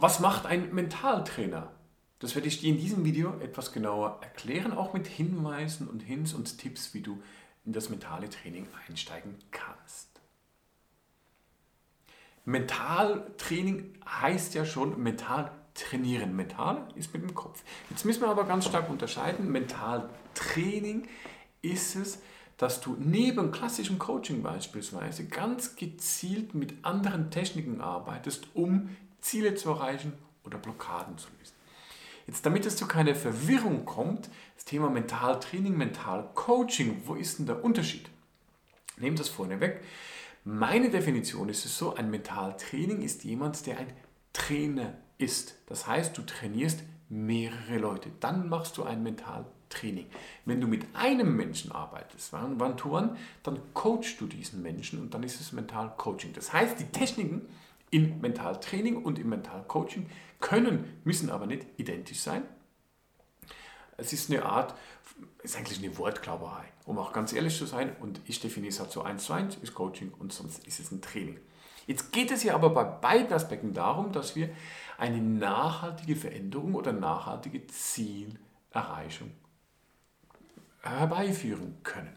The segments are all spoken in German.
Was macht ein Mentaltrainer? Das werde ich dir in diesem Video etwas genauer erklären, auch mit Hinweisen und Hints und Tipps, wie du in das mentale Training einsteigen kannst. Mentaltraining heißt ja schon mental trainieren. Mental ist mit dem Kopf. Jetzt müssen wir aber ganz stark unterscheiden. Mentaltraining ist es, dass du neben klassischem Coaching beispielsweise ganz gezielt mit anderen Techniken arbeitest, um Ziele zu erreichen oder Blockaden zu lösen. Jetzt, damit es zu keiner Verwirrung kommt, das Thema Mentaltraining, Mentalcoaching, wo ist denn der Unterschied? Nehmt das vorne weg. Meine Definition ist es so, ein Mentaltraining ist jemand, der ein Trainer ist. Das heißt, du trainierst mehrere Leute. Dann machst du ein Mentaltraining. Wenn du mit einem Menschen arbeitest, One-to-One, dann coachst du diesen Menschen und dann ist es Mentalcoaching. Das heißt, die Techniken, im Mentaltraining und im Mentalcoaching können, müssen aber nicht identisch sein. Es ist eine Art, ist eigentlich eine Wortklauberei, um auch ganz ehrlich zu sein. Und ich definiere es halt so eins zu eins, ist Coaching und sonst ist es ein Training. Jetzt geht es ja aber bei beiden Aspekten darum, dass wir eine nachhaltige Veränderung oder nachhaltige Zielerreichung herbeiführen können.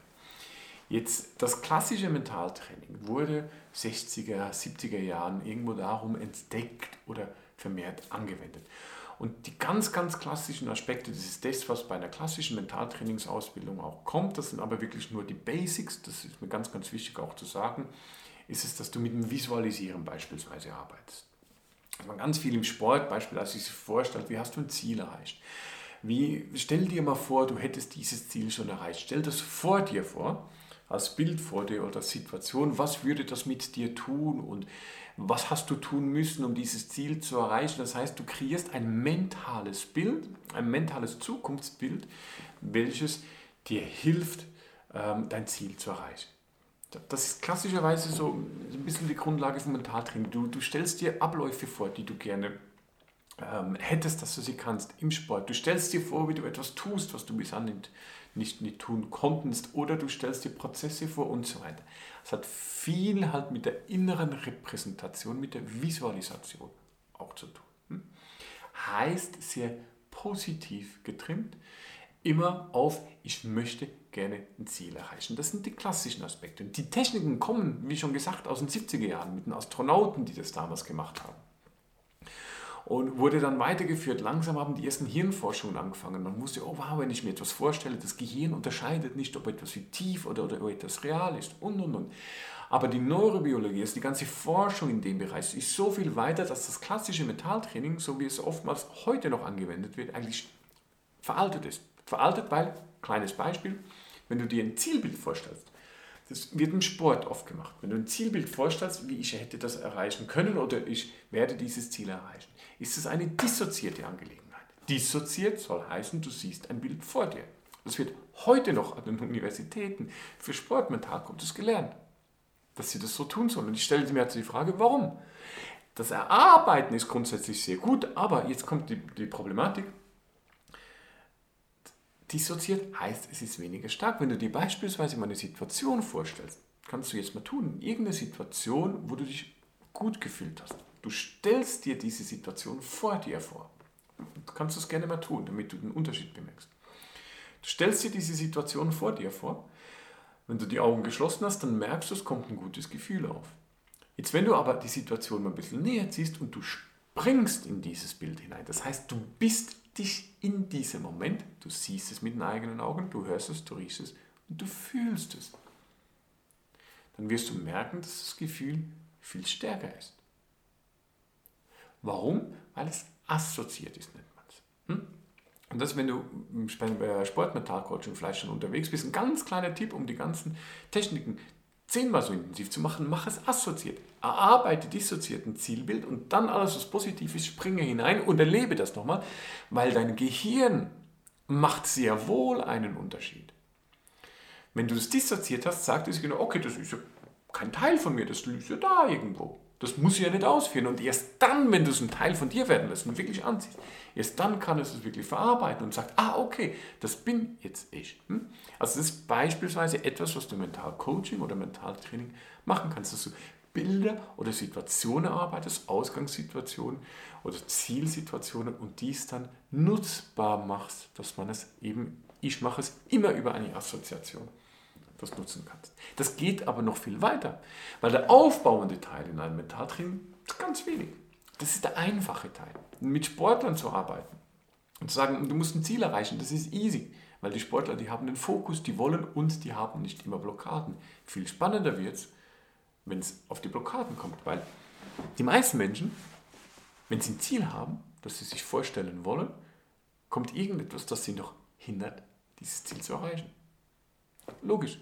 Jetzt das klassische Mentaltraining wurde 60er, 70er Jahren irgendwo darum entdeckt oder vermehrt angewendet. Und die ganz, ganz klassischen Aspekte, das ist das, was bei einer klassischen Mentaltrainingsausbildung auch kommt, das sind aber wirklich nur die Basics, das ist mir ganz, ganz wichtig auch zu sagen, ist es, dass du mit dem Visualisieren beispielsweise arbeitest. Also man ganz viel im Sport beispielsweise sich vorstellt, wie hast du ein Ziel erreicht? Wie, stell dir mal vor, du hättest dieses Ziel schon erreicht. Stell das vor dir vor als Bild vor dir oder Situation, was würde das mit dir tun und was hast du tun müssen, um dieses Ziel zu erreichen. Das heißt, du kreierst ein mentales Bild, ein mentales Zukunftsbild, welches dir hilft, ähm, dein Ziel zu erreichen. Das ist klassischerweise so ein bisschen die Grundlage vom Mentaltraining. Du, du stellst dir Abläufe vor, die du gerne ähm, hättest, dass du sie kannst im Sport. Du stellst dir vor, wie du etwas tust, was du bisher nicht, nicht, nicht tun konntest, oder du stellst dir Prozesse vor und so weiter. Es hat viel halt mit der inneren Repräsentation, mit der Visualisation auch zu tun. Hm? Heißt sehr positiv getrimmt, immer auf, ich möchte gerne ein Ziel erreichen. Das sind die klassischen Aspekte. Die Techniken kommen, wie schon gesagt, aus den 70er Jahren mit den Astronauten, die das damals gemacht haben und wurde dann weitergeführt. Langsam haben die ersten Hirnforschungen angefangen. Man wusste, oh wow, wenn ich mir etwas vorstelle, das Gehirn unterscheidet nicht, ob etwas fiktiv oder, oder etwas real ist und und und. Aber die Neurobiologie, also die ganze Forschung in dem Bereich, ist so viel weiter, dass das klassische Metalltraining, so wie es oftmals heute noch angewendet wird, eigentlich veraltet ist. Veraltet, weil, kleines Beispiel, wenn du dir ein Zielbild vorstellst, das wird im Sport oft gemacht. Wenn du ein Zielbild vorstellst, wie ich hätte das erreichen können oder ich werde dieses Ziel erreichen, ist es eine dissoziierte Angelegenheit. Dissoziiert soll heißen, du siehst ein Bild vor dir. Das wird heute noch an den Universitäten für Sportmentalcoaches gelernt, dass sie das so tun sollen. Und ich stelle mir jetzt die Frage, warum? Das Erarbeiten ist grundsätzlich sehr gut, aber jetzt kommt die, die Problematik. Dissoziiert heißt, es ist weniger stark. Wenn du dir beispielsweise mal eine Situation vorstellst, kannst du jetzt mal tun, irgendeine Situation, wo du dich gut gefühlt hast. Du stellst dir diese Situation vor dir vor. Du kannst das gerne mal tun, damit du den Unterschied bemerkst. Du stellst dir diese Situation vor dir vor. Wenn du die Augen geschlossen hast, dann merkst du, es kommt ein gutes Gefühl auf. Jetzt, wenn du aber die Situation mal ein bisschen näher ziehst und du springst in dieses Bild hinein, das heißt, du bist dich in diesem Moment, du siehst es mit den eigenen Augen, du hörst es, du riechst es und du fühlst es. Dann wirst du merken, dass das Gefühl viel stärker ist. Warum? Weil es assoziiert ist, nennt man es. Hm? Und das, wenn du bei Sportmetallcoaching vielleicht schon unterwegs bist, ein ganz kleiner Tipp, um die ganzen Techniken zehnmal so intensiv zu machen, mach es assoziiert. Erarbeite dissoziiert ein Zielbild und dann alles, was positiv ist, springe hinein und erlebe das nochmal, weil dein Gehirn macht sehr wohl einen Unterschied. Wenn du es dissoziiert hast, sagt es genau, okay, das ist ja kein Teil von mir, das ist ja da irgendwo. Das muss ja nicht ausführen. Und erst dann, wenn du es ein Teil von dir werden lässt und wirklich anziehst, erst dann kann es es wirklich verarbeiten und sagt, ah, okay, das bin jetzt ich. Hm? Also das ist beispielsweise etwas, was du Mental Coaching oder Mentaltraining machen kannst, dass du Bilder oder Situationen arbeitest, Ausgangssituationen oder Zielsituationen und dies dann nutzbar machst, dass man es eben, ich mache es immer über eine Assoziation, das nutzen kannst. Das geht aber noch viel weiter, weil der aufbauende Teil in einem Mentaltraining ist ganz wenig. Das ist der einfache Teil. Mit Sportlern zu arbeiten und zu sagen, du musst ein Ziel erreichen, das ist easy. Weil die Sportler, die haben den Fokus, die wollen und die haben nicht immer Blockaden. Viel spannender wird es, wenn es auf die Blockaden kommt. Weil die meisten Menschen, wenn sie ein Ziel haben, das sie sich vorstellen wollen, kommt irgendetwas, das sie noch hindert, dieses Ziel zu erreichen. Logisch.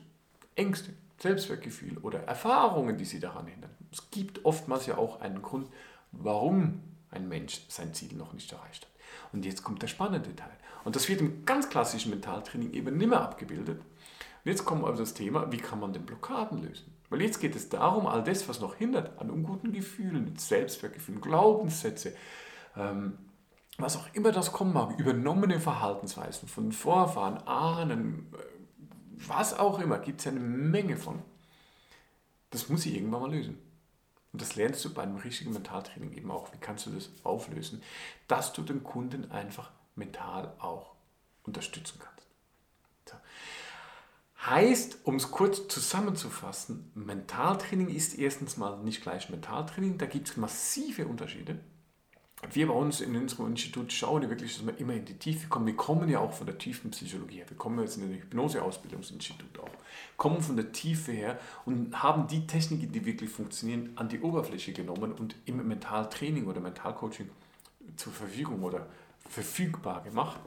Ängste, Selbstwertgefühl oder Erfahrungen, die sie daran hindern. Es gibt oftmals ja auch einen Grund, warum ein Mensch sein Ziel noch nicht erreicht hat. Und jetzt kommt der spannende Teil. Und das wird im ganz klassischen Mentaltraining eben nicht mehr abgebildet. Und jetzt wir auf das Thema, wie kann man denn Blockaden lösen? Weil jetzt geht es darum, all das, was noch hindert, an unguten Gefühlen, Selbstwertgefühlen, Glaubenssätze, ähm, was auch immer das kommen mag, übernommene Verhaltensweisen von Vorfahren, Ahnen, was auch immer, gibt es eine Menge von. Das muss ich irgendwann mal lösen. Und das lernst du bei einem richtigen Mentaltraining eben auch. Wie kannst du das auflösen, dass du den Kunden einfach mental auch unterstützen kannst. So. Heißt, um es kurz zusammenzufassen, Mentaltraining ist erstens mal nicht gleich Mentaltraining, da gibt es massive Unterschiede. Wir bei uns in unserem Institut schauen wirklich, dass wir immer in die Tiefe kommen. Wir kommen ja auch von der tiefen Psychologie her. Wir kommen jetzt in ein Hypnoseausbildungsinstitut auch. Kommen von der Tiefe her und haben die Techniken, die wirklich funktionieren, an die Oberfläche genommen und im Mentaltraining oder Mentalcoaching zur Verfügung oder verfügbar gemacht.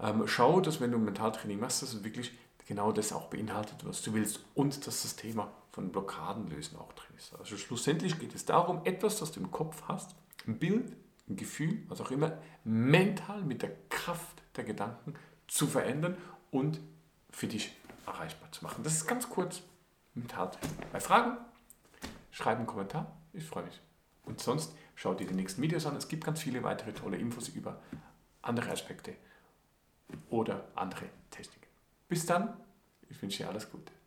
Ähm, schau, dass wenn du Mentaltraining machst, dass es wirklich genau das auch beinhaltet, was du willst und dass das Thema von Blockaden lösen auch drin ist. Also schlussendlich geht es darum, etwas, das du im Kopf hast, ein Bild, ein Gefühl, was auch immer, mental mit der Kraft der Gedanken zu verändern und für dich erreichbar zu machen. Das ist ganz kurz Mentaltraining. Bei Fragen schreib einen Kommentar, ich freue mich. Und sonst schau dir die nächsten Videos an. Es gibt ganz viele weitere tolle Infos über andere Aspekte oder andere Techniken. Bis dann, ich wünsche dir alles Gute.